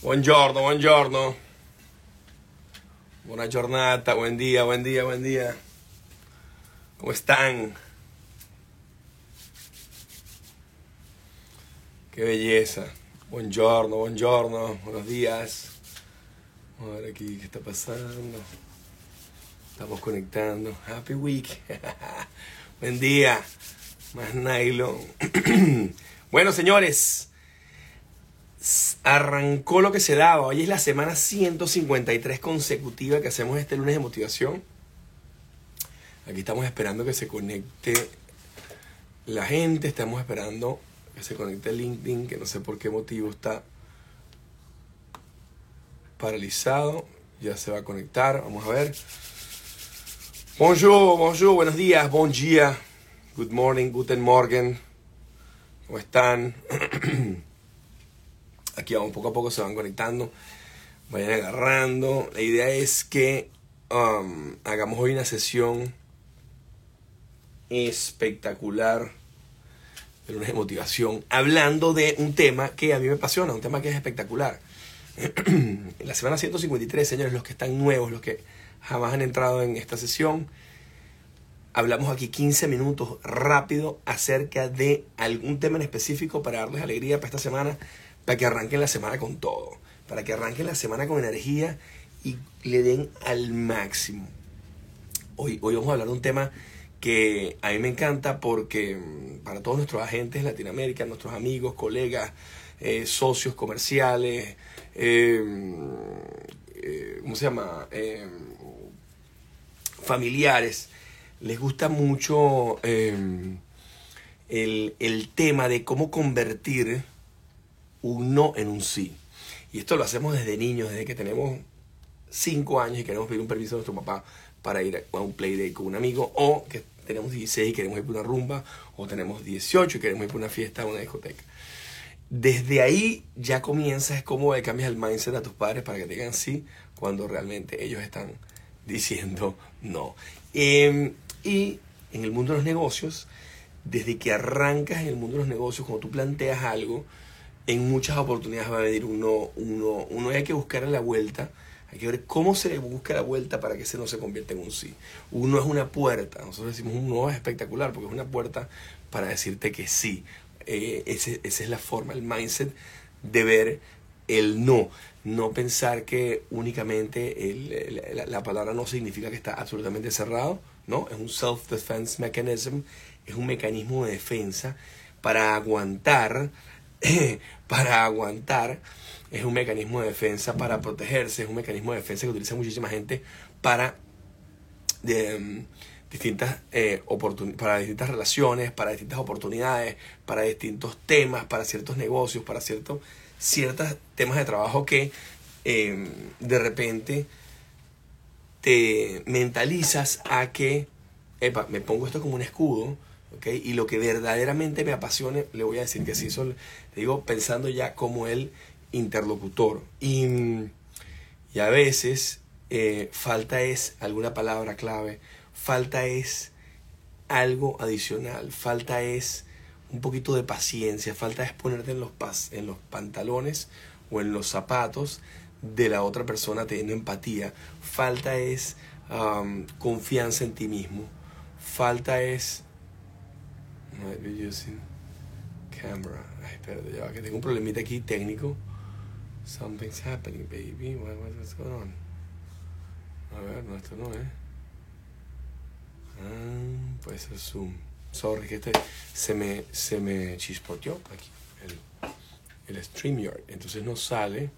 Buongiorno, buongiorno. Buona giornata, buen día, buen día, buen día. ¿Cómo están? Qué belleza. Buongiorno, buongiorno, buenos días. Vamos a ver aquí qué está pasando. Estamos conectando. Happy week. buen día. Más nylon. bueno, señores arrancó lo que se daba. Hoy es la semana 153 consecutiva que hacemos este lunes de motivación. Aquí estamos esperando que se conecte la gente, estamos esperando que se conecte LinkedIn, que no sé por qué motivo está paralizado. Ya se va a conectar, vamos a ver. Bonjour, bonjour, buenos días, bon día, good morning, guten morgen. ¿Cómo están? Aquí vamos, poco a poco se van conectando, vayan agarrando. La idea es que um, hagamos hoy una sesión espectacular de lunes motivación, hablando de un tema que a mí me apasiona, un tema que es espectacular. la semana 153, señores, los que están nuevos, los que jamás han entrado en esta sesión, hablamos aquí 15 minutos rápido acerca de algún tema en específico para darles alegría para esta semana para que arranquen la semana con todo, para que arranquen la semana con energía y le den al máximo. Hoy, hoy vamos a hablar de un tema que a mí me encanta porque mm, para todos nuestros agentes en Latinoamérica, nuestros amigos, colegas, eh, socios comerciales, eh, eh, ¿cómo se llama? familiares, les gusta mucho el, el tema de cómo convertir un no en un sí. Y esto lo hacemos desde niños, desde que tenemos 5 años y queremos pedir un permiso a nuestro papá para ir a un playdate con un amigo, o que tenemos 16 y queremos ir por una rumba, o tenemos 18 y queremos ir por una fiesta o una discoteca. Desde ahí ya comienzas, es como cambias el mindset a tus padres para que te digan sí, cuando realmente ellos están diciendo no. Em, y en el mundo de los negocios, desde que arrancas en el mundo de los negocios, cuando tú planteas algo, en muchas oportunidades va a venir uno, uno, uno hay que buscar la vuelta, hay que ver cómo se le busca la vuelta para que ese no se convierta en un sí. Uno es una puerta, nosotros decimos un no es espectacular porque es una puerta para decirte que sí. Eh, ese, esa es la forma, el mindset de ver el no. No pensar que únicamente la, la, palabra no significa que está absolutamente cerrado, ¿no? Es un self-defense mechanism, es un mecanismo de defensa para aguantar para aguantar, es un mecanismo de defensa para protegerse, es un mecanismo de defensa que utiliza muchísima gente para de, mm, distintas eh, para distintas relaciones, para distintas oportunidades, para distintos temas, para ciertos negocios, para ciertos ciertos temas de trabajo que em, de repente te mentalizas a que, epa, me pongo esto como un escudo, y lo que verdaderamente me apasione, le voy a decir que sí, eso le digo pensando ya como el interlocutor. Y, y a veces eh, falta es alguna palabra clave, falta es algo adicional, falta es un poquito de paciencia, falta es ponerte en los, en los pantalones o en los zapatos de la otra persona teniendo empatía, falta es confianza en ti mismo, falta es might be using camera. Ay, espérate, ya que tengo un problemita aquí técnico. Something's happening, baby. What, what's going on? A ver, no, esto no es. Ah, puede ser Zoom. Sorry, que este se me, se me chispoteó aquí el, el StreamYard. Entonces no sale.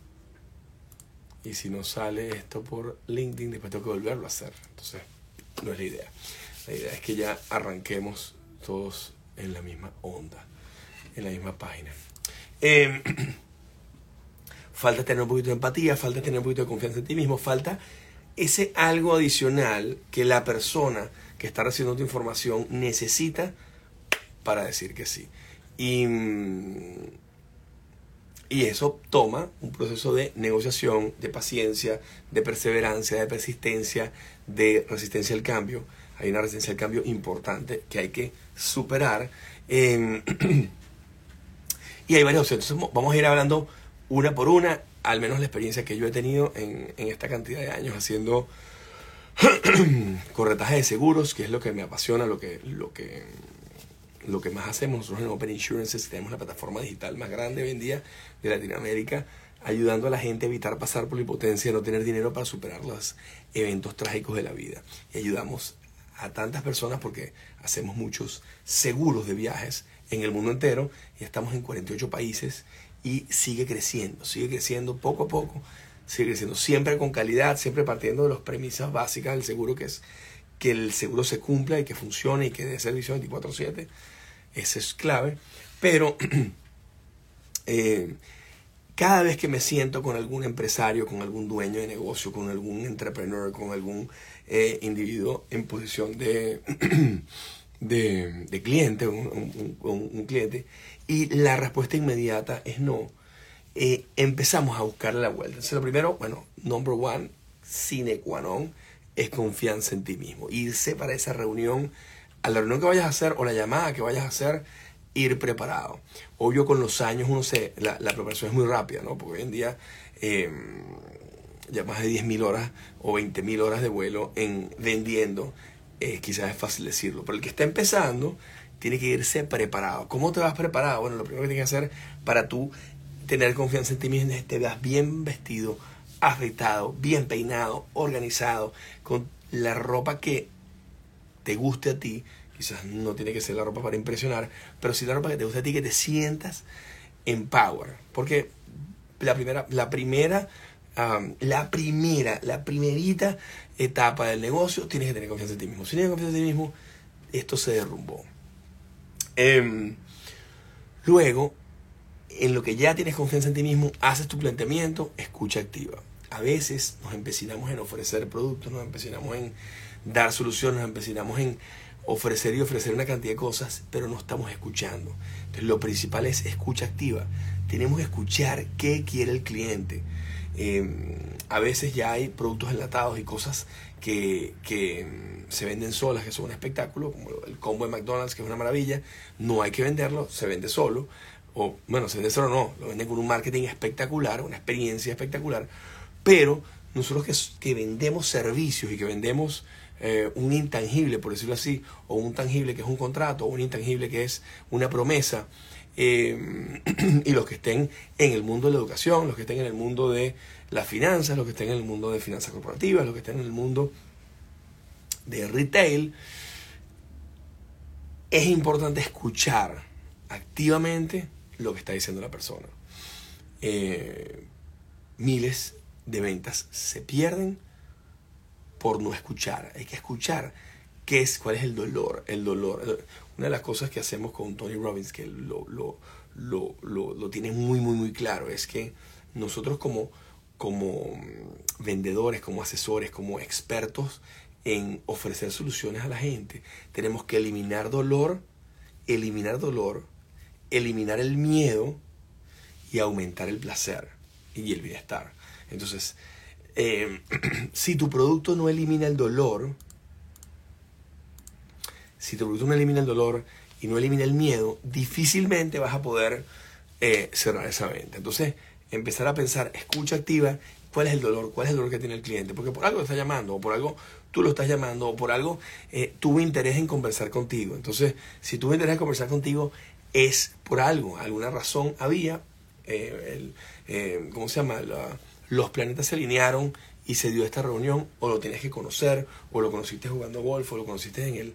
Y si no sale esto por LinkedIn, después tengo que volverlo a hacer. Entonces, no es la idea. La idea es que ya arranquemos todos en la misma onda, en la misma página. Em, falta tener un poquito de empatía, falta tener un poquito de confianza en ti mismo, falta ese algo adicional que la persona que está recibiendo tu información necesita para decir que sí. Y, y eso toma un proceso de negociación, de paciencia, de perseverancia, de persistencia, de resistencia al cambio. Hay una resistencia al cambio importante que hay que superar. y hay varias opciones. Entonces vamos a ir hablando una por una, al menos la experiencia que yo he tenido en, esta cantidad de años haciendo corretaje de seguros, que es lo que me apasiona, lo que más hacemos. Nosotros en Open Insurances tenemos la plataforma digital más grande hoy en día de Latinoamérica, ayudando a la gente a evitar pasar por la impotencia, no tener dinero para superar los eventos trágicos de la vida. Y ayudamos a tantas personas porque hacemos muchos seguros de viajes en el mundo entero y estamos en 48 países y sigue creciendo, sigue creciendo poco a poco, sigue creciendo siempre con calidad, siempre partiendo de las premisas básicas del seguro que es que el seguro se cumpla y que funcione y que dé servicio 24/7. Ese es clave. Pero eh, cada vez que me siento con algún empresario, con algún dueño de negocio, con algún entrepreneur, con algún eh, individuo en posición de, de, cliente, un, un, cliente, y la respuesta inmediata es no, eh, empezamos a buscarle la vuelta. Entonces, lo primero, bueno, number one, sine qua non, es confianza en ti mismo. Irse para esa reunión, a la reunión que vayas a hacer o la llamada que vayas a hacer, ir preparado. Obvio, con los años uno se, la, la preparación es muy rápida, ¿no? Porque hoy en día em, ya más de 10.000 horas o 20.000 horas de vuelo en vendiendo, eh, quizás es fácil decirlo. Pero el que está empezando tiene que irse preparado. ¿Cómo te vas preparado? Bueno, lo primero que tienes que hacer para tú tener confianza en ti mismo es que te veas bien vestido, afeitado, bien peinado, organizado, con la ropa que te guste a ti, Quizás no tiene que ser la ropa para impresionar, pero sí la ropa que te gusta a ti, que te sientas en power. Porque la primera, la primera, la primera, la primerita etapa del negocio, tienes que tener confianza en ti mismo. Si tienes confianza en ti mismo, esto se derrumbó. Em, luego, en lo que ya tienes confianza en ti mismo, haces tu planteamiento, escucha activa. A veces nos empecinamos en ofrecer productos, nos empecinamos en dar soluciones, nos empecinamos en ofrecer y ofrecer una cantidad de cosas, pero no estamos escuchando. Entonces lo principal es escucha activa. Tenemos que escuchar qué quiere el cliente. Em, a veces ya hay productos enlatados y cosas que, que mm, se venden solas, que son un espectáculo, como el combo de McDonald's, que es una maravilla. No hay que venderlo, se vende solo. O bueno, se vende solo no, lo venden con un marketing espectacular, una experiencia espectacular. Pero nosotros que, que vendemos servicios y que vendemos eh, un intangible, por decirlo así, o un tangible que es un contrato, o un intangible que es una promesa, eh, y los que estén en el mundo de la educación, los que estén en el mundo de las finanzas, los que estén en el mundo de finanzas corporativas, los que estén en el mundo de retail, es importante escuchar activamente lo que está diciendo la persona. Eh, miles de ventas se pierden por no escuchar. Hay que escuchar qué es, cuál es el dolor. El dolor. Una de las cosas que hacemos con Tony Robbins, que lo, lo, lo, lo tiene muy, muy, muy claro, es que nosotros como, como vendedores, como asesores, como expertos en ofrecer soluciones a la gente, tenemos que eliminar dolor, eliminar dolor, eliminar el miedo y aumentar el placer y el bienestar. Entonces, eh, si tu producto no elimina el dolor, si tu producto no elimina el dolor y no elimina el miedo, difícilmente vas a poder eh, cerrar esa venta. Entonces, empezar a pensar, escucha activa, cuál es el dolor, cuál es el dolor que tiene el cliente, porque por algo te está llamando, o por algo tú lo estás llamando, o por algo eh, tuvo interés en conversar contigo. Entonces, si tuvo interés en conversar contigo, es por algo, alguna razón había, el, ¿cómo se llama? La, los planetas se alinearon y se dio esta reunión, o lo tienes que conocer, o lo conociste jugando golf, o lo conociste en el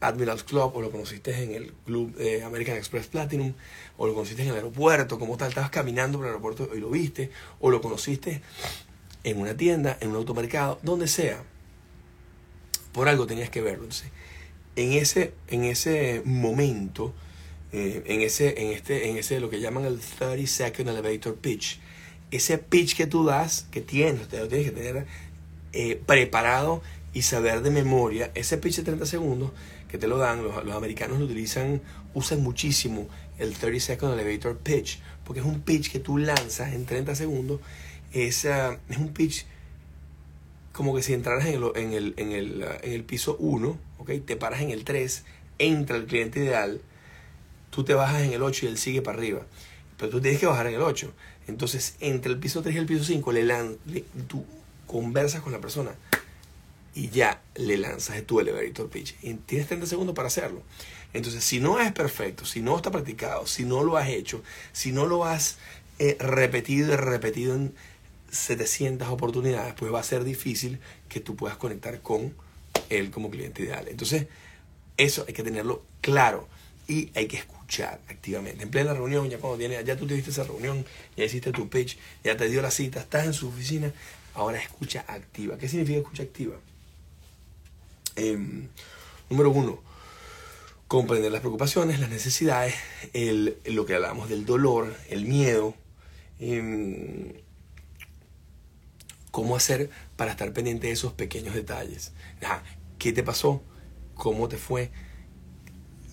Admirals Club, o lo conociste en el Club eh, American Express Platinum, o lo conociste en el aeropuerto, como tal, estabas caminando por el aeropuerto y lo viste, o lo conociste en una tienda, en un automercado, donde sea. Por algo tenías que verlo. Entonces, en ese, en ese momento, eh, en, ese, en, este, en ese, lo que llaman el 30 Second Elevator Pitch, ese pitch que tú das, que tienes, te lo tienes que tener eh, preparado y saber de memoria, ese pitch de 30 segundos que te lo dan, los, americanos lo utilizan, usan muchísimo el 30 second elevator pitch, porque es un pitch que tú lanzas en 30 segundos, es, ah, es un pitch como que si entraras en el, en el, en el, en el piso 1, ¿okay? te paras en el 3, entra el cliente ideal, tú te bajas en el 8 y él sigue para arriba pero tú tienes que bajar en el 8. Entonces, entre el piso 3 y el piso 5, le, tú conversas con la persona y ya le lanzas tu elevator pitch. Y tienes 30 segundos para hacerlo. Entonces, si no es perfecto, si no está practicado, si no lo has hecho, si no lo has eh, repetido y repetido en 700 oportunidades, pues va a ser difícil que tú puedas conectar con él como cliente ideal. Entonces, eso hay que tenerlo claro y hay que escuchar activamente. En plena reunión, ya cuando tienes, ya tú tuviste esa reunión, ya hiciste tu pitch, ya te dio la cita, estás en su oficina, ahora escucha activa. ¿Qué significa escucha activa? Em, número uno, comprender las preocupaciones, las necesidades, el, lo que hablamos del dolor, el miedo. Em, cómo hacer para estar pendiente de esos pequeños detalles. ¿Qué te pasó? ¿Cómo te fue?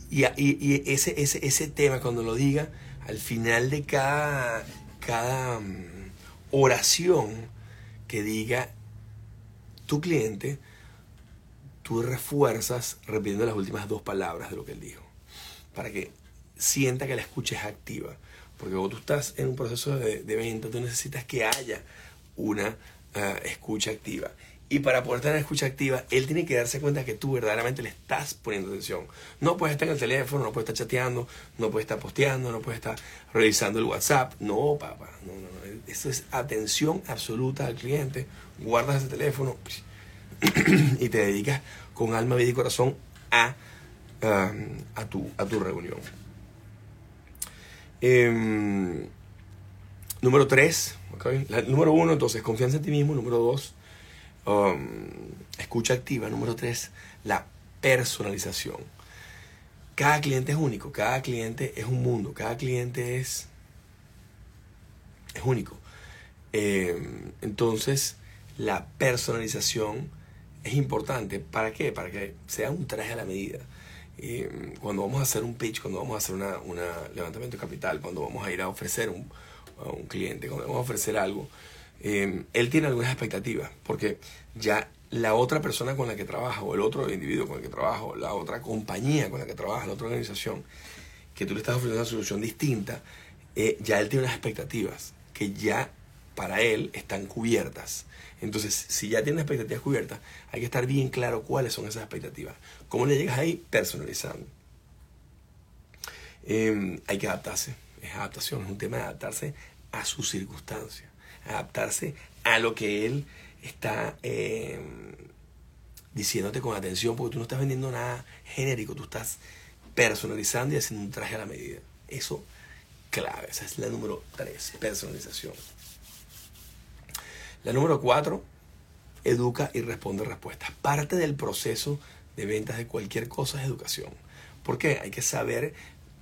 Y, ese, ese, ese, tema, cuando lo diga, al final de cada, cada mm, oración que diga tu cliente, tú refuerzas repitiendo las últimas dos palabras de lo que él dijo, para que sienta que la escucha es activa. Porque cuando tú estás en un proceso de, de venta, tú necesitas que haya una uh, escucha activa. Y para poder tener escucha activa, él tiene que darse cuenta que tú verdaderamente le estás poniendo atención. No puedes estar en el teléfono, no puedes estar chateando, no puedes estar posteando, no puedes estar revisando el WhatsApp. No, papá, no, no, no. Eso es atención absoluta al cliente. Guardas ese teléfono y te dedicas con alma, vida y corazón a, a, tu, a tu reunión. Em, número tres, número uno, entonces, confianza en ti mismo. Número dos, um, escucha activa. Número tres, la personalización. Cada cliente es único, cada cliente es un mundo, cada cliente es, es único. Em, entonces, la personalización es importante. ¿Para qué? Para que sea un traje a la medida. Em, cuando vamos a hacer un pitch, cuando vamos a hacer un levantamiento de capital, cuando vamos a ir a ofrecer un, a un cliente, cuando vamos a ofrecer algo, eh, él tiene algunas expectativas, porque ya la otra persona con la que trabaja, o el otro individuo con el que trabaja, la otra compañía con la que trabaja, la otra organización, que tú le estás ofreciendo una solución distinta, eh, ya él tiene unas expectativas que ya para él están cubiertas. Entonces, si ya tiene expectativas cubiertas, hay que estar bien claro cuáles son esas expectativas. ¿Cómo le llegas ahí? Personalizando. Eh, hay que adaptarse es adaptación, es un tema de adaptarse a sus circunstancias, adaptarse a lo que él está eh, diciéndote con atención, porque tú no estás vendiendo nada genérico, tú estás personalizando y haciendo un traje a la medida. Eso, clave, esa es la número 3, personalización. La número 4, educa y responde respuestas. Parte del proceso de ventas de cualquier cosa es educación. ¿Por qué? Hay que saber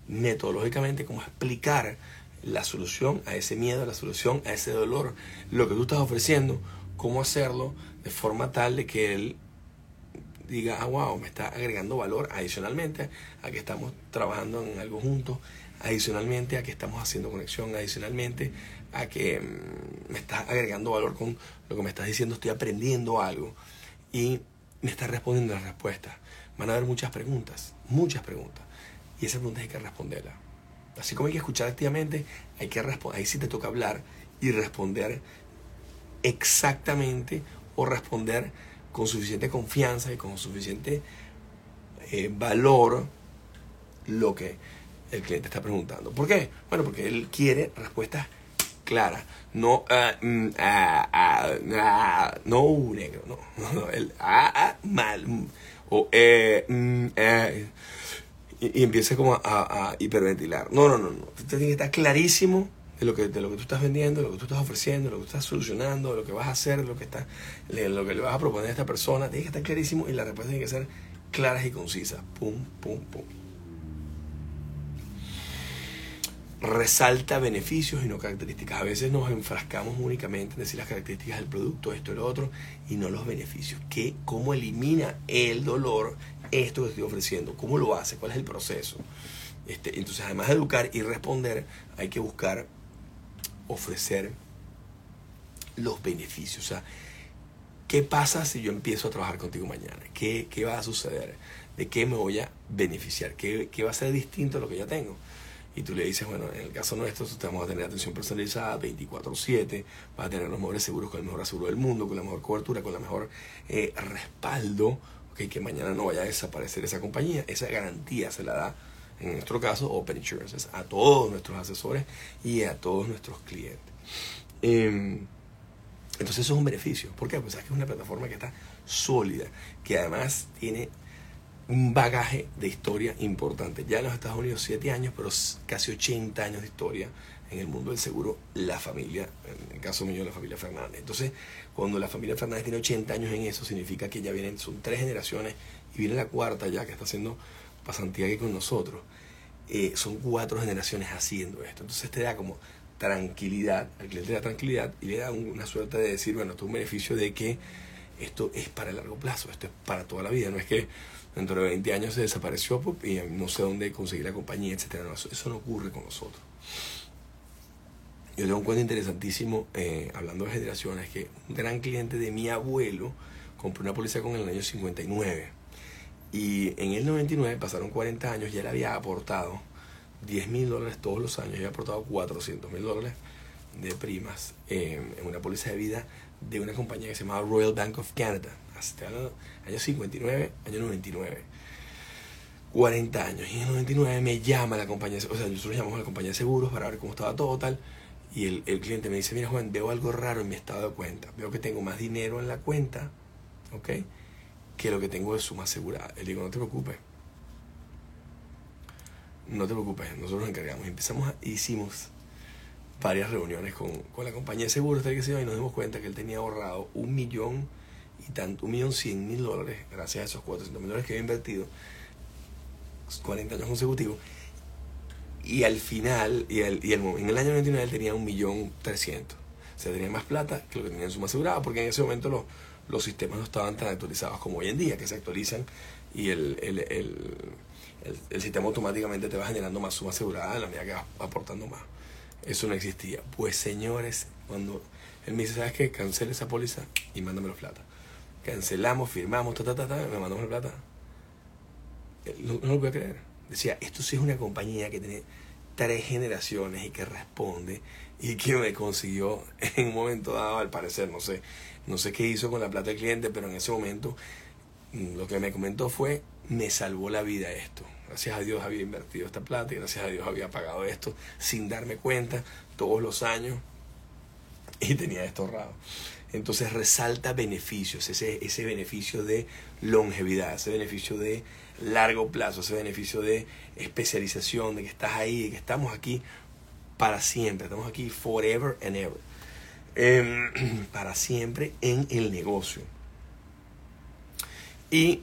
metodológicamente cómo explicar la solución a ese miedo, la solución a ese dolor, lo que tú estás ofreciendo, cómo hacerlo de forma tal de que él diga, ah, wow, me está agregando valor adicionalmente a que estamos trabajando en algo juntos, adicionalmente a que estamos haciendo conexión, adicionalmente a que mm, me estás agregando valor con lo que me estás diciendo, estoy aprendiendo algo y me estás respondiendo las respuestas. Van a haber muchas preguntas, muchas preguntas. Y esa pregunta hay que responderla. Así como hay que escuchar activamente, hay que responder. Ahí sí te toca hablar y responder exactamente o responder con suficiente confianza y con suficiente eh, valor lo que el cliente está preguntando. ¿Por qué? Bueno, porque él quiere respuestas claras. No, uh, mm, ah, ah, ah, no negro, no, el mal, o eh, mm, eh, y, y como a, hiperventilar. No, no, no, no. Usted tiene que estar clarísimo de lo, que, de lo que tú estás vendiendo, de lo que tú estás ofreciendo, de lo que tú estás solucionando, de lo que vas a hacer, de lo que, está, lo que le vas a proponer a esta persona. Tiene que estar clarísimo y la respuesta tiene que ser claras y concisas. Pum, pum, pum. Resalta beneficios y no características. A veces nos enfrascamos únicamente en decir las características del producto, esto y lo otro, y no los beneficios. ¿Qué, ¿Cómo elimina el dolor esto que estoy ofreciendo, cómo lo hace, cuál es el proceso. Este, entonces, además de educar y responder, hay que buscar ofrecer los beneficios. O sea, ¿qué pasa si yo empiezo a trabajar contigo mañana? ¿Qué, qué va a suceder? ¿De qué me voy a beneficiar? ¿Qué, ¿Qué, va a ser distinto a lo que ya tengo? Y tú le dices, bueno, en el caso nuestro, te vamos a tener atención personalizada 24/7, vas a tener los mejores seguros con el mejor aseguro del mundo, con la mejor cobertura, con la mejor eh, respaldo, okay, que mañana no vaya a desaparecer esa compañía. Esa garantía se la da, en nuestro caso, Open Insurances, a todos nuestros asesores y a todos nuestros clientes. Em, entonces eso es un beneficio. ¿Por qué? Pues es que es una plataforma que está sólida, que además tiene un bagaje de historia importante. Ya en los Estados Unidos 7 años, pero casi 80 años de historia en el mundo del seguro, la familia, en el caso mío, la familia Fernández. Entonces, cuando la familia Fernández tiene 80 años en eso, significa que ya vienen, son tres generaciones y viene la cuarta ya que está haciendo pasantía aquí con nosotros. Eh, son cuatro generaciones haciendo esto. Entonces te da como tranquilidad, al cliente le da tranquilidad y le da una suerte de decir, bueno, esto es un beneficio de que esto es para el largo plazo, esto es para toda la vida, no es que dentro de 20 años se desapareció pues, y no sé dónde conseguir la compañía, etcétera. eso, no ocurre con nosotros. Yo tengo un cuento interesantísimo, eh, hablando de generaciones, que un gran cliente de mi abuelo compró una póliza con el año 59. Y en el 99 pasaron 40 años, ya le había aportado 10 mil dólares todos los años, había aportado 400 mil dólares de primas eh, en una póliza de vida de una compañía que se llamaba Royal Bank of Canada hasta año 59, año 99. 40 años. Y en el 99 me llama la compañía, o sea, nosotros llamamos a la compañía de seguros para ver cómo estaba todo. Y el, el, cliente me dice, mira Juan, veo algo raro en mi estado de cuenta. Veo que tengo más dinero en la cuenta, ¿ok? Que lo que tengo de suma asegurada. Le digo, no te preocupes. No te preocupes, nosotros nos encargamos. Empezamos, a, hicimos varias reuniones con, con la compañía de seguros, tal que y nos dimos cuenta que él tenía ahorrado un millón y tanto, un millón cien mil dólares, gracias a esos 400 mil dólares que había invertido, 40 años consecutivos, y al final, y, el, y el, en el año 99 él tenía un millón trescientos. O tenía más plata que lo que tenía en suma asegurada, porque en ese momento los, los sistemas no estaban tan actualizados como hoy en día, que se actualizan y el, el, el, el sistema automáticamente te va generando más suma asegurada en la medida que vas aportando más. Eso no existía. Pues señores, cuando él me dice, ¿sabes qué? Cancele esa póliza y mándame los plata cancelamos, firmamos, ta, ta, ta, ta, me mandamos la plata. Eh, no, lo puedo creer. Decía, esto sí es una compañía que tiene tres generaciones y que responde y que me consiguió en un momento dado, al parecer, no sé, no sé qué hizo con la plata del cliente, pero en ese momento mm, lo que me comentó fue, me salvó la vida esto. Gracias a Dios había invertido esta plata y gracias a Dios había pagado esto sin darme cuenta todos los años y tenía esto ahorrado. Entonces resalta beneficios, ese, ese beneficio de longevidad, ese beneficio de largo plazo, ese beneficio de especialización, de que estás ahí, de que estamos aquí para siempre, estamos aquí forever and ever, em, para siempre en el negocio. Y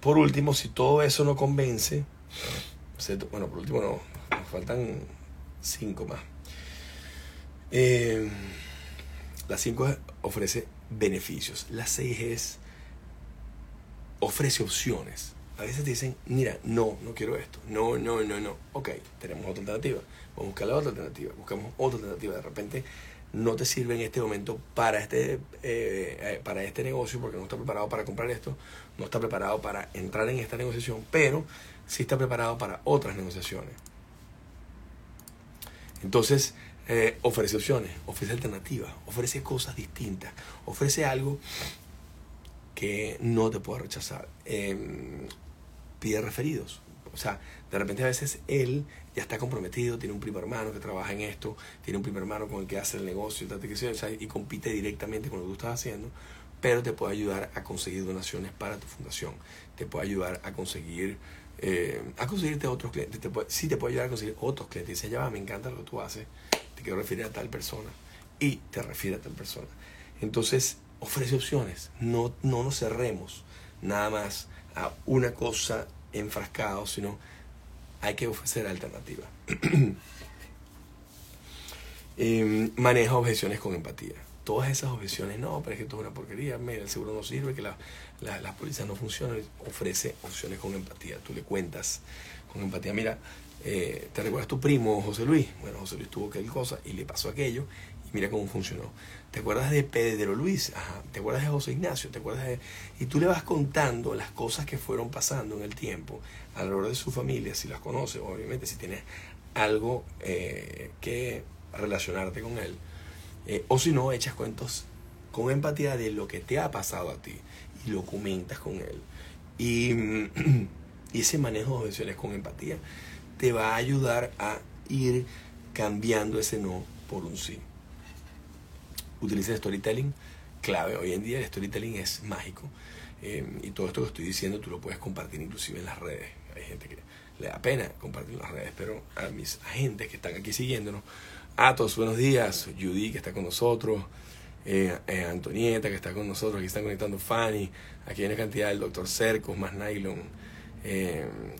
por último, si todo eso no convence, bueno, por último no, nos faltan cinco más. Eh, la 5 ofrece beneficios. La 6 es ofrece opciones. A veces te dicen, mira, no, no quiero esto. No, no, no, no. Ok, tenemos otra alternativa. Vamos a buscar la otra alternativa. Buscamos otra alternativa. De repente no te sirve en este momento para este, eh, eh, para este negocio porque no está preparado para comprar esto, no está preparado para entrar en esta negociación, pero sí está preparado para otras negociaciones. Entonces, eh, ofrece opciones, ofrece alternativas, ofrece cosas distintas, ofrece algo que no te pueda rechazar. Em, pide referidos. O sea, de repente a veces él ya está comprometido, tiene un primo hermano que trabaja en esto, tiene un primo hermano con el que hace el negocio y compite directamente con lo que tú estás haciendo, pero te puede ayudar a conseguir donaciones para tu fundación, te puede ayudar a conseguir eh, a conseguirte otros clientes, te puede, sí te puede ayudar a conseguir otros clientes. Dice, ya va, me encanta lo que tú haces, te quiero referir a tal persona y te refiere a tal persona. Entonces, ofrece opciones, no, no nos cerremos nada más a una cosa enfrascado, sino hay que ofrecer alternativas. Em, maneja objeciones con empatía. Todas esas objeciones, no, pero es que esto es una porquería, mira, el seguro no sirve, que la, las policías no funcionan, ofrece opciones con empatía. Tú le cuentas con empatía, mira, eh, ¿te recuerdas tu primo José Luis? Bueno, José Luis tuvo aquella cosa y le pasó aquello y mira cómo funcionó. ¿Te acuerdas de Pedro Luis? Ajá. ¿Te acuerdas de José Ignacio? ¿Te acuerdas de...? Y tú le vas contando las cosas que fueron pasando en el tiempo alrededor de su familia, si las conoces, obviamente, si tienes algo eh, que relacionarte con él. Eh, o si no, echas cuentos con empatía de lo que te ha pasado a ti y lo comentas con él. Y, ese manejo de objeciones con empatía te va a ayudar a ir cambiando ese no por un sí. Utiliza el storytelling, clave. Hoy en día el storytelling es mágico. Eh, y todo esto que estoy diciendo tú lo puedes compartir inclusive en las redes. Hay gente que le da pena compartir en las redes, pero a mis agentes que están aquí siguiéndonos, a todos buenos días, Judy que está con nosotros, eh, eh, Antonieta que está con nosotros, aquí están conectando Fanny, aquí hay una cantidad del doctor Cercos, más Nylon,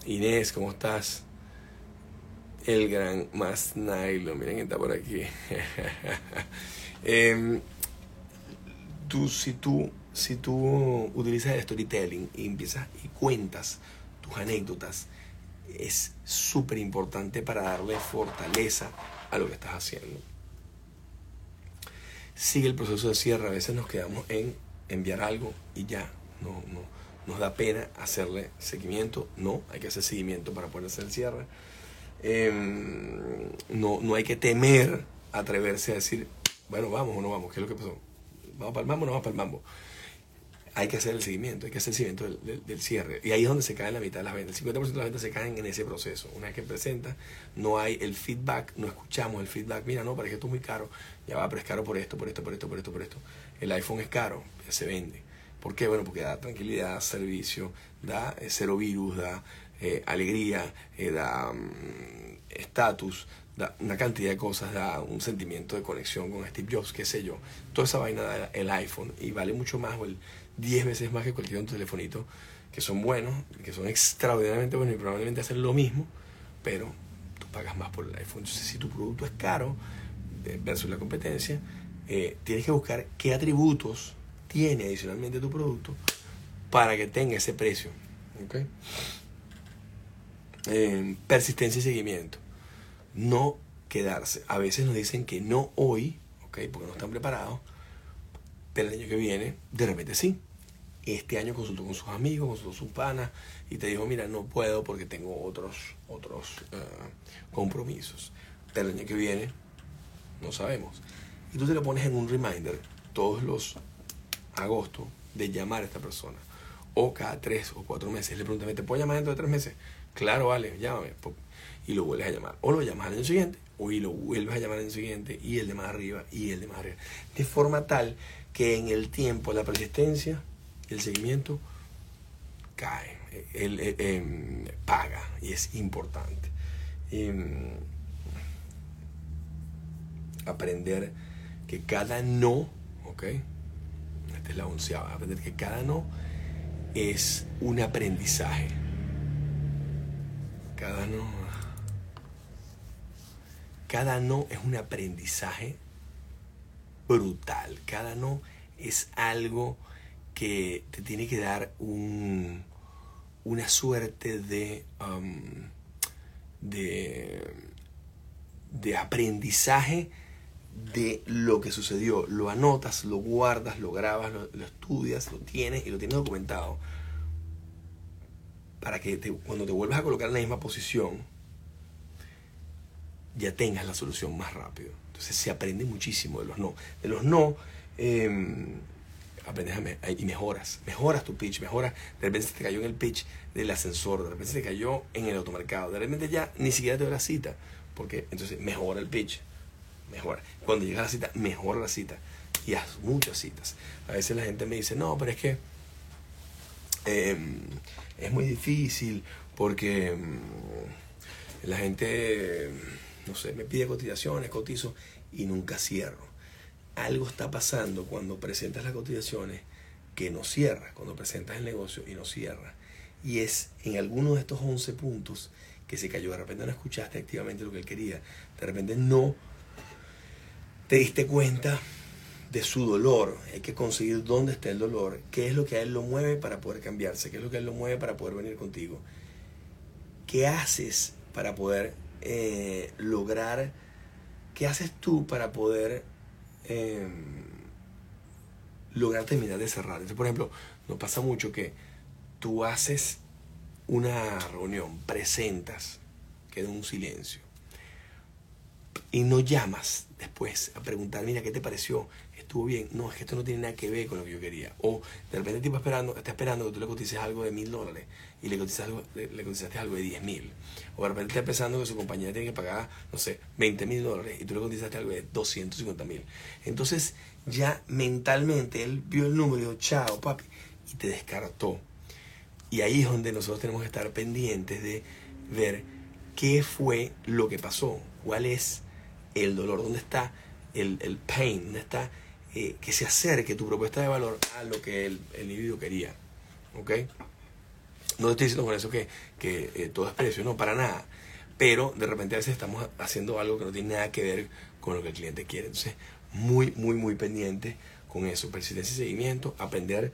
Inés, ¿cómo estás? El gran más Nylon, miren que está por aquí. Em, tú, si tú si tú utilizas el storytelling y empiezas y cuentas tus anécdotas, es súper importante para darle fortaleza a lo que estás haciendo. Sigue el proceso de cierre. A veces nos quedamos en enviar algo y ya. No, no, nos da pena hacerle seguimiento. No, hay que hacer seguimiento para poder hacer el cierre. Em, no, no hay que temer atreverse a decir, bueno, vamos o no vamos, ¿qué es lo que pasó? ¿Vamos para el mambo o no vamos para el mambo? hay que hacer el seguimiento, hay que hacer el seguimiento del, cierre. Y ahí es donde se cae la mitad de las ventas. El 50% de las ventas se caen en ese proceso. Una vez que presenta, no hay el feedback, no escuchamos el feedback. Mira, no, parece que esto es muy caro. Ya va, pero es caro por esto, por esto, por esto, por esto, por esto. El iPhone es caro, ya se vende. ¿Por qué? Bueno, porque da tranquilidad, servicio, da eh, cero virus, da eh, alegría, eh, da mm, estatus, da una cantidad de cosas, da un sentimiento de conexión con Steve Jobs, qué sé yo. Toda esa vaina da el iPhone y vale mucho más el 10 veces más que cualquier otro telefonito, que son buenos, que son extraordinariamente buenos y probablemente hacen lo mismo, pero tú pagas más por el iPhone. Entonces, si tu producto es caro eh, versus la competencia, tienes que buscar qué atributos tiene adicionalmente tu producto para que tenga ese precio. ¿okay? Eh, persistencia y seguimiento. No quedarse. A veces nos dicen que no hoy, ¿okay? porque no están preparados, pero el año que viene, de repente sí este año consultó con sus amigos, consultó con sus panas y te dijo, mira, no puedo porque tengo otros, otros eh, compromisos. Pero el año que viene, no sabemos. Y tú te lo pones en un reminder todos los agosto de llamar a esta persona. O cada tres o cuatro meses. Le preguntas, ¿te puedo llamar dentro de tres meses? Claro, vale, llámame. Y lo vuelves a llamar. O lo llamas al siguiente, o y lo vuelves a llamar al siguiente, y el de más arriba, y el de más arriba. De forma tal que en el tiempo la persistencia el seguimiento cae, él, em, paga y es importante. Em, aprender que cada no, ¿ok? Esta es la onceava, aprender que cada no es un aprendizaje. Cada no. Cada no es un aprendizaje brutal. Cada no es algo que te tiene que dar un, una suerte de, um, de, de aprendizaje de lo que sucedió. Lo anotas, lo guardas, lo grabas, lo, estudias, lo tienes y lo tienes documentado. Para que cuando te vuelvas a colocar en la misma posición, ya tengas la solución más rápido. Entonces se aprende muchísimo de los no. De los no, em, aprendes y mejoras, mejoras tu pitch, mejoras, de repente se te cayó en el pitch del ascensor, de repente se te cayó en el automercado, de repente ya ni siquiera te doy la cita, porque entonces mejora el pitch, mejora. Cuando llegas a la cita, mejora la cita y haz muchas citas. A veces la gente me dice, no, pero es que em, es muy difícil porque em, la gente, no sé, me pide cotizaciones, cotizo y nunca cierro algo está pasando cuando presentas las cotizaciones que no cierra, cuando presentas el negocio y no cierra. Y es en alguno de estos 11 puntos que se cayó. De repente no escuchaste activamente lo que él quería. De repente no te diste cuenta de su dolor. Hay que conseguir dónde está el dolor, qué es lo que a él lo mueve para poder cambiarse, qué es lo que a él lo mueve para poder venir contigo. ¿Qué haces para poder eh, lograr, qué haces tú para poder Em, lograr terminar de cerrar. Entonces, por ejemplo, nos pasa mucho que tú haces una reunión, presentas, queda un silencio. y no llamas después a preguntar, mira, ¿qué te pareció? ¿Estuvo bien? No, es que esto no tiene nada que ver con lo que yo quería. O de repente el tipo esperando, está esperando que tú le cotices algo de mil dólares y le cotizaste algo, le, cotizaste algo de diez mil. O de repente está pensando que su compañía tiene que pagar, no sé, 20 mil dólares y tú le cotizaste algo de 250 mil. Entonces ya mentalmente él vio el número y dijo, chao, papi, y te descartó. Y ahí es donde nosotros tenemos que estar pendientes de ver qué fue lo que pasó, cuál es el dolor, dónde está el, el pain, dónde está eh, que se acerque tu propuesta de valor a lo que el, el individuo quería. ¿Ok? No estoy diciendo con eso que, que eh, todo es precio, no, para nada. Pero de repente a veces estamos haciendo algo que no tiene nada que ver con lo que el cliente quiere. Entonces, muy, muy, muy pendiente con eso. Persistencia y seguimiento, aprender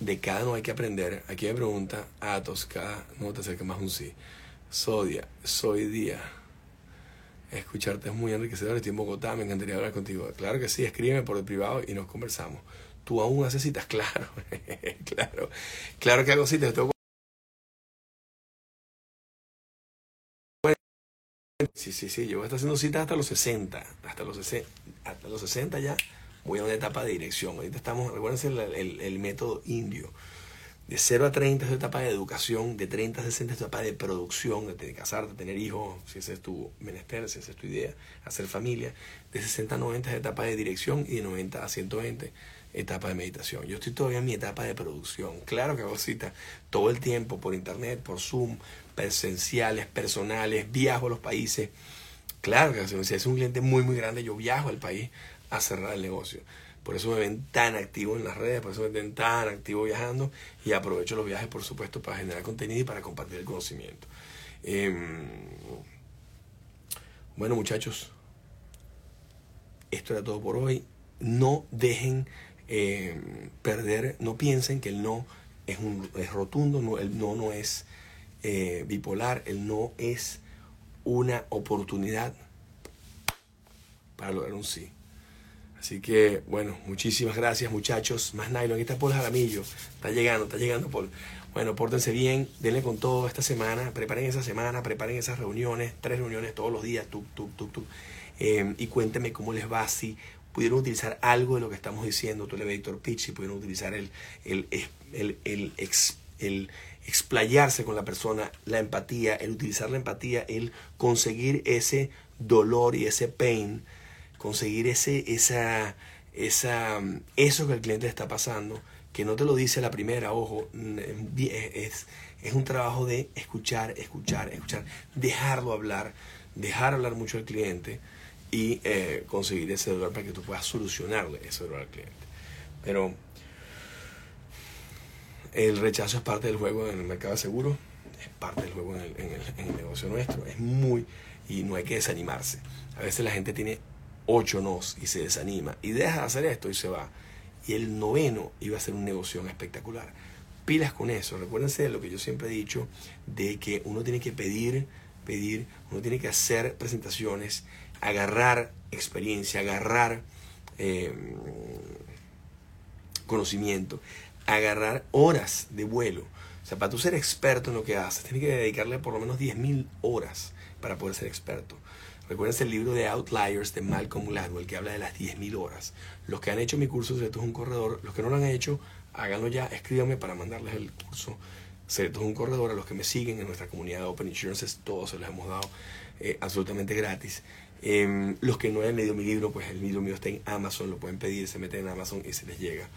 de cada no hay que aprender. Aquí me pregunta Atos, cada no te acerca más un sí. Sodia, soy día. Escucharte es muy enriquecedor. Estoy en Bogotá, me encantaría hablar contigo. Claro que sí, escríbeme por el privado y nos conversamos. ¿Tú aún haces citas? Claro, claro. Claro que hago citas. Sí, sí, sí. Yo voy a estar haciendo citas hasta los 60. Hasta los 60, hasta los 60 ya voy a una etapa de dirección. Ahorita estamos, recuérdense el método indio de 0 a 30 es etapa de educación, de 30 a 60 es etapa de producción, de casarte, tener hijos, si ese es tu menester, si esa es tu idea, hacer familia. De 60 a 90 es etapa de dirección y de 90 a 120 etapa de meditación. Yo estoy todavía en mi etapa de producción. Claro que hago citas todo el tiempo por internet, por Zoom, presenciales, personales, viajo a los países. Claro que si es un cliente muy, muy grande, yo viajo al país a cerrar el negocio. Por eso me ven tan activo en las redes, por eso me ven tan activo viajando y aprovecho los viajes, por supuesto, para generar contenido y para compartir el conocimiento. Em, bueno, muchachos, esto era todo por hoy. No dejen em, perder, no piensen que el no es, un, es rotundo, el no no es eh, bipolar, el no es una oportunidad para lograr un sí. Así que, bueno, muchísimas gracias muchachos. Más nylon, aquí está Paul Jaramillo. Está llegando, está llegando Paul. Bueno, pórtense bien, denle con todo esta semana, preparen esa semana, preparen esas reuniones, tres reuniones todos los días, tuk, tuk, tuk, tuk. Eh, y cuéntenme cómo les va, si pudieron utilizar algo de lo que estamos diciendo, tu elevator pitch, si pudieron utilizar el, el, el, el, el explayarse con la persona, la empatía, el utilizar la empatía, el conseguir ese dolor y ese pain conseguir ese, esa, esa, eso que el cliente está pasando, que no te lo dice la primera, ojo, es, es un trabajo de escuchar, escuchar, escuchar, dejarlo hablar, dejar hablar mucho al cliente y eh, conseguir ese dolor para que tú puedas solucionarle ese dolor al cliente. Pero el rechazo es parte del juego en el mercado de seguro, es parte del juego en el, en el, en el negocio nuestro, es muy, y no hay que desanimarse. A veces la gente tiene ocho nos y se desanima y deja de hacer esto y se va. Y el noveno iba a ser un negocio espectacular. Pilas con eso. Recuérdense de lo que yo siempre he dicho, de que uno tiene que pedir, pedir, uno tiene que hacer presentaciones, agarrar experiencia, agarrar em, conocimiento, agarrar horas de vuelo. O sea, para tú ser experto en lo que haces, tienes que dedicarle por lo menos 10.000 horas para poder ser experto. Recuerden el libro de Outliers de Malcolm Gladwell que habla de las 10.000 horas. Los que han hecho mi curso Secretos es un corredor, los que no lo han hecho, háganlo ya, escríbanme para mandarles el curso Secretos es un corredor. A los que me siguen en nuestra comunidad de Open Insurances, todos se los hemos dado eh, absolutamente gratis. Em, los que no han leído mi libro, pues el libro mío está en Amazon, lo pueden pedir, se meten en Amazon y se les llega.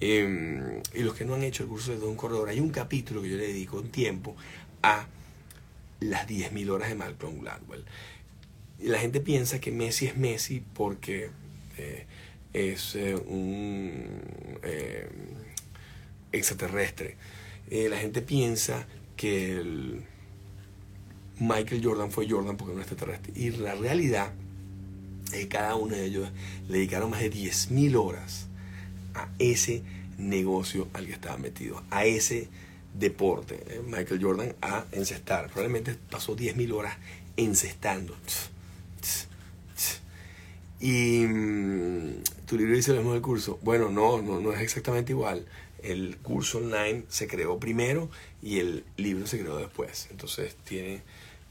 Em, y los que no han hecho el curso de un corredor, hay un capítulo que yo le dedico un tiempo a las 10.000 horas de Malcolm Gladwell la gente piensa que Messi es Messi porque eh, es eh, un eh, extraterrestre. la gente piensa que el Michael Jordan fue Jordan porque no es extraterrestre. Y la realidad es que cada uno de ellos le dedicaron más de 10.000 horas a ese negocio al que estaba metido, a ese deporte. Michael Jordan a encestar. Probablemente pasó 10.000 horas encestando. Y mm, tu libro dice lo mismo del curso. Bueno, no, no, no es exactamente igual. El curso online se creó primero y el libro se creó después. Entonces tiene,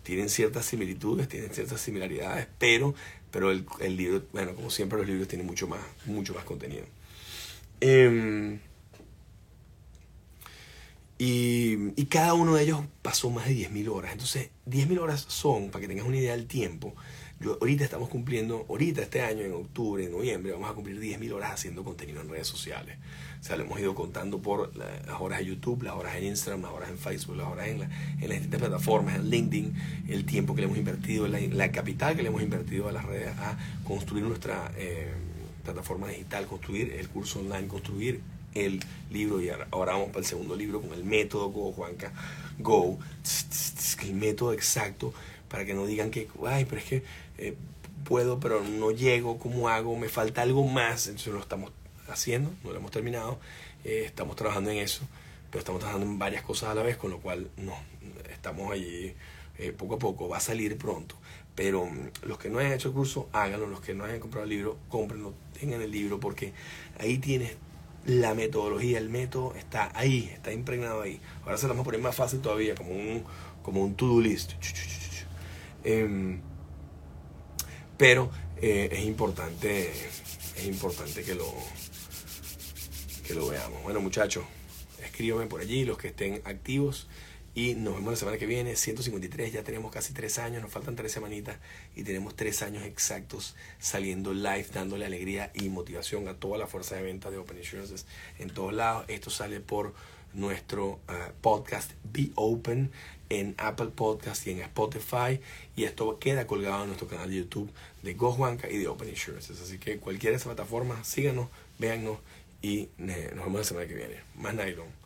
tienen ciertas similitudes, tienen ciertas similaridades, pero, pero el, el libro, bueno, como siempre los libros tienen mucho más, mucho más contenido. Em, y, y, cada uno de ellos pasó más de 10.000 horas. Entonces, 10.000 horas son, para que tengas una idea del tiempo, yo, ahorita estamos cumpliendo, ahorita este año, en octubre, en noviembre, vamos a cumplir 10.000 horas haciendo contenido en redes sociales. O sea, lo hemos ido contando por las horas de YouTube, las horas en Instagram, las horas en Facebook, las horas en, la, en las distintas plataformas, en LinkedIn, el tiempo que le hemos invertido, la, la capital que le hemos invertido a las redes, a construir nuestra eh, plataforma digital, construir el curso online, construir el libro y ahora vamos para el segundo libro con el método Go Juanca Go, el método exacto para que no digan que, ay, pero es que eh, puedo, pero no llego, ¿cómo hago? Me falta algo más. Entonces lo estamos haciendo, no lo hemos terminado, eh, estamos trabajando en eso, pero estamos trabajando en varias cosas a la vez, con lo cual no, estamos allí eh, poco a poco, va a salir pronto. Pero mm, los que no hayan hecho el curso, háganlo, los que no hayan comprado el libro, cómprenlo, tengan el libro, porque ahí tienes la metodología, el método está ahí, está impregnado ahí. Ahora se lo vamos a poner más fácil todavía, como un, como un to-do list. Em, pero eh, es importante, es importante que lo, que lo veamos. Bueno, muchachos, escríbanme por allí los que estén activos y nos vemos la semana que viene. 153, ya tenemos casi tres años, nos faltan tres semanitas y tenemos tres años exactos saliendo live, dándole alegría y motivación a toda la fuerza de venta de Open Insurances en todos lados. Esto sale por nuestro uh, podcast Be Open en Apple Podcast y en Spotify. Y esto queda colgado en nuestro canal de YouTube de GoJuanca y de Open Insurances. Así que cualquiera de esas plataformas, síganos, véannos y eh, nos vemos la semana que viene. Más nylon.